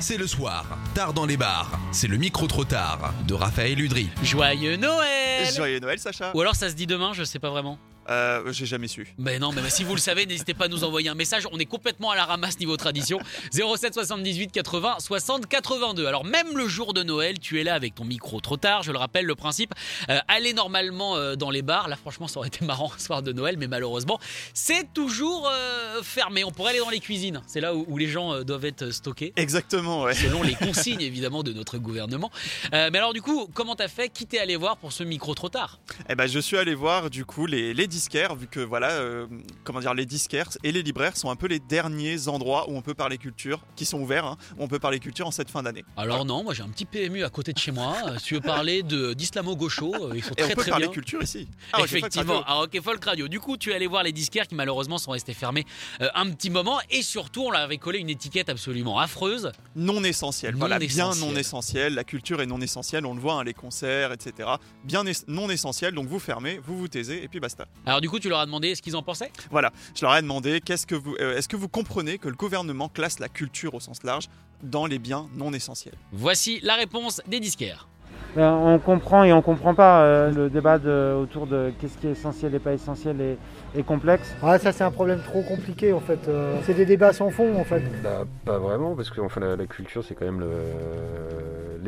C'est le soir, tard dans les bars. C'est le micro trop tard de Raphaël Udry. Joyeux Noël Joyeux Noël, Sacha. Ou alors ça se dit demain, je sais pas vraiment. Euh, J'ai jamais su. Ben non, mais si vous le savez, n'hésitez pas à nous envoyer un message. On est complètement à la ramasse niveau tradition. 07 78 80 60 82. Alors même le jour de Noël, tu es là avec ton micro trop tard. Je le rappelle, le principe, euh, aller normalement euh, dans les bars. Là, franchement, ça aurait été marrant un soir de Noël, mais malheureusement, c'est toujours euh, fermé. On pourrait aller dans les cuisines. C'est là où, où les gens doivent être stockés. Exactement, ouais. Selon les consignes évidemment de notre gouvernement. Mais alors du coup, comment t'as fait? Qui t'es allé voir pour ce micro trop tard? Eh ben, je suis allé voir du coup les, les disquaires, vu que voilà, euh, comment dire, les disquaires et les libraires sont un peu les derniers endroits où on peut parler culture, qui sont ouverts, hein, où on peut parler culture en cette fin d'année. Alors non, moi j'ai un petit PMU à côté de chez moi. Si tu veux parler de d'islamo-gaucho, euh, ils sont Et très on peut très parler bien. culture ici. Ah, Effectivement, à Rock Folk Radio. Du coup, tu es allé voir les disquaires qui malheureusement sont restés fermés euh, un petit moment et surtout on leur avait collé une étiquette absolument affreuse. Non essentiel. Non voilà, bien non essentiel. La culture est non essentielle, on le voit, hein, les concerts, etc. Bien es- non essentiel, donc vous fermez, vous vous taisez, et puis basta. Alors du coup, tu leur as demandé ce qu'ils en pensaient? Voilà, je leur ai demandé qu'est-ce que vous, euh, est-ce que vous comprenez que le gouvernement classe la culture au sens large dans les biens non essentiels? Voici la réponse des disquaires. Ben, on comprend et on comprend pas. euh, le débat de- autour de qu'est-ce qui est essentiel et pas essentiel est, est complexe. Ah, ça c'est un problème trop compliqué en fait. Euh, c'est des débats sans fond en fait. Bah, pas vraiment, parce que enfin, la, la culture, c'est quand même le-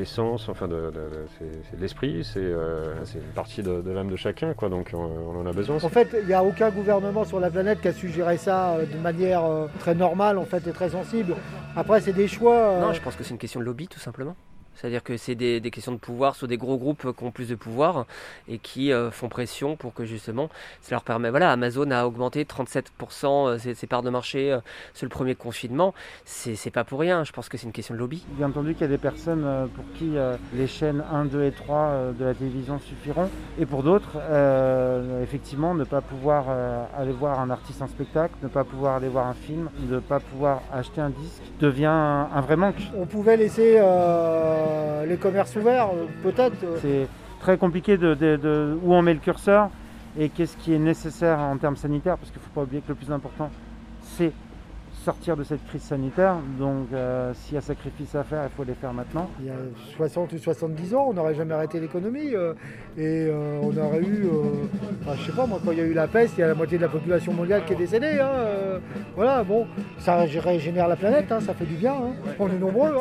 l'essence, enfin, de, de- de- c'est c'est de l'esprit, c'est euh, c'est une partie de, de l'âme de chacun, quoi, donc on, on en a besoin. En fait, il n'y a aucun gouvernement sur la planète qui a su gérer ça euh, de manière euh, très normale en fait et très sensible. Après, c'est des choix. euh, Non, je pense que c'est une question de lobby tout simplement. C'est-à-dire que c'est des, des questions de pouvoir sur des gros groupes qui ont plus de pouvoir et qui euh, font pression pour que justement ça leur permet. Voilà, Amazon a augmenté 37% euh, ses, ses parts de marché euh, sur le premier confinement. C'est c'est pas pour rien. Je pense que c'est une question de lobby. Bien entendu qu'il y a des personnes pour qui euh, les chaînes 1, 2 et 3 euh, de la télévision suffiront. Et pour d'autres, euh, effectivement, ne pas pouvoir euh, aller voir un artiste en spectacle, ne pas pouvoir aller voir un film, ne pas pouvoir acheter un disque devient un, un vrai manque. On pouvait laisser euh, les commerces ouverts, euh, peut-être. euh, C'est très compliqué de, de- de- où on met le curseur et qu'est-ce qui est nécessaire en termes sanitaires, parce qu'il ne faut pas oublier que le plus important, c'est sortir de cette crise sanitaire. Donc euh, s'il y a sacrifice à faire, il faut les faire maintenant. Il y a 60 ou 70 ans, on n'aurait jamais arrêté l'économie euh, et euh, on aurait eu, enfin, je sais pas moi, quand il y a eu la peste, il y a la moitié de la population mondiale qui est décédée. hein, voilà, bon, ça régénère la planète, hein, ça fait du bien. hein. On est nombreux.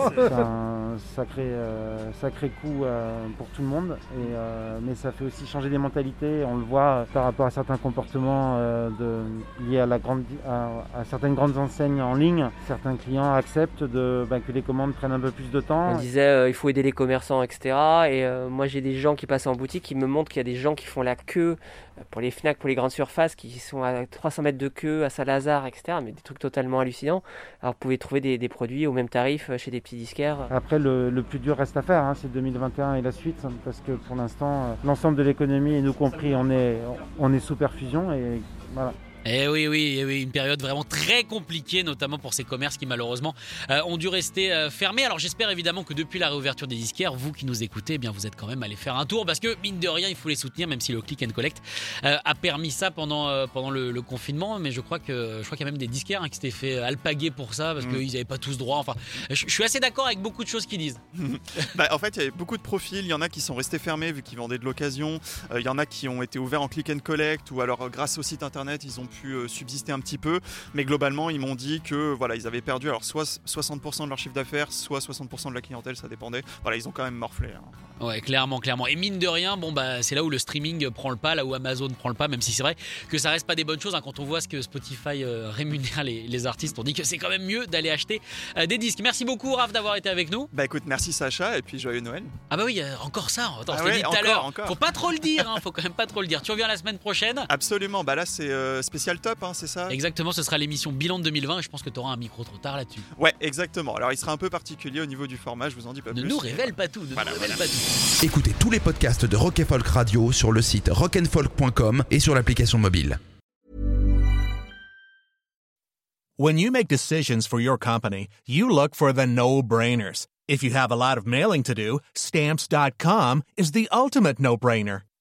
Un sacré, euh, sacré coup euh, pour tout le monde, et, euh, mais ça fait aussi changer des mentalités. On le voit euh, par rapport à certains comportements de, liés à, la grande, à, à certaines grandes enseignes en ligne. Certains clients acceptent de, bah, que les commandes prennent un peu plus de temps. On disait il faut aider les commerçants, etc. Et moi j'ai des gens qui passent en boutique qui me montrent qu'il y a des gens qui font la queue pour les Fnac, pour les grandes surfaces, qui sont à 300 mètres de queue à Saint-Lazare, etc. Mais des trucs totalement hallucinants. Alors vous pouvez trouver des, des produits au même tarif chez des petits disquaires. Après, le, plus dur reste à faire, hein, c'est 2021 et la suite, hein, parce que pour l'instant, euh, l'ensemble de l'économie, et nous compris, on est, on est sous perfusion, et voilà. Eh oui, oui, eh oui, une période vraiment très compliquée, notamment pour ces commerces qui malheureusement euh, ont dû rester euh, fermés. Alors j'espère évidemment que depuis la réouverture des disquaires, vous qui nous écoutez, eh bien vous êtes quand même allé faire un tour parce que mine de rien, il faut les soutenir, même si le click and collect euh, a permis ça pendant pendant le, le confinement. Mais je crois que je crois qu'il y a même des disquaires hein, qui s'étaient fait alpaguer pour ça parce Mm. qu'ils n'avaient pas tous droit. Enfin, je, je suis assez d'accord avec beaucoup de choses qu'ils disent. Bah, en fait, il y avait beaucoup de profils. Il y en a qui sont restés fermés vu qu'ils vendaient de l'occasion. Il y en a qui ont été ouverts en click and collect ou alors grâce au site internet, ils ont pu euh, subsister un petit peu. Mais globalement, ils m'ont dit que voilà, ils avaient perdu alors soit 60% de leur chiffre d'affaires, soit 60% de la clientèle, ça dépendait. Voilà, ils ont quand même morflé. hein. Ouais, clairement, clairement. Et mine de rien, bon bah c'est là où le streaming prend le pas, là où Amazon prend le pas, même si c'est vrai que ça reste pas des bonnes choses. hein. quand on voit ce que Spotify euh, rémunère les, les artistes, on dit que c'est quand même mieux d'aller acheter euh, des disques. Merci beaucoup Raph d'avoir été avec nous. Bah écoute, merci Sacha et puis joyeux Noël. Ah bah oui, euh, encore ça. Attends, Ah je ouais, dit tout à l'heure. Faut pas trop le dire, hein, faut quand même pas trop le dire. Tu reviens la semaine prochaine. Absolument, bah là c'est euh, spécial top, hein, c'est ça Exactement, ce sera l'émission bilan de 2020 et je pense que tu auras un micro trop tard là-dessus. Ouais, exactement. Alors il sera un peu particulier au niveau du format, je vous en dis pas Ne plus. nous révèle pas tout, ne Voilà, nous révèle voilà. pas tout. Écoutez tous les podcasts de Rock and Folk Radio sur le site rockandfolk.com et sur l'application mobile. When you make decisions for your company, you look for the no-brainers. If you have a lot of mailing to do, stamps.com is the ultimate no-brainer.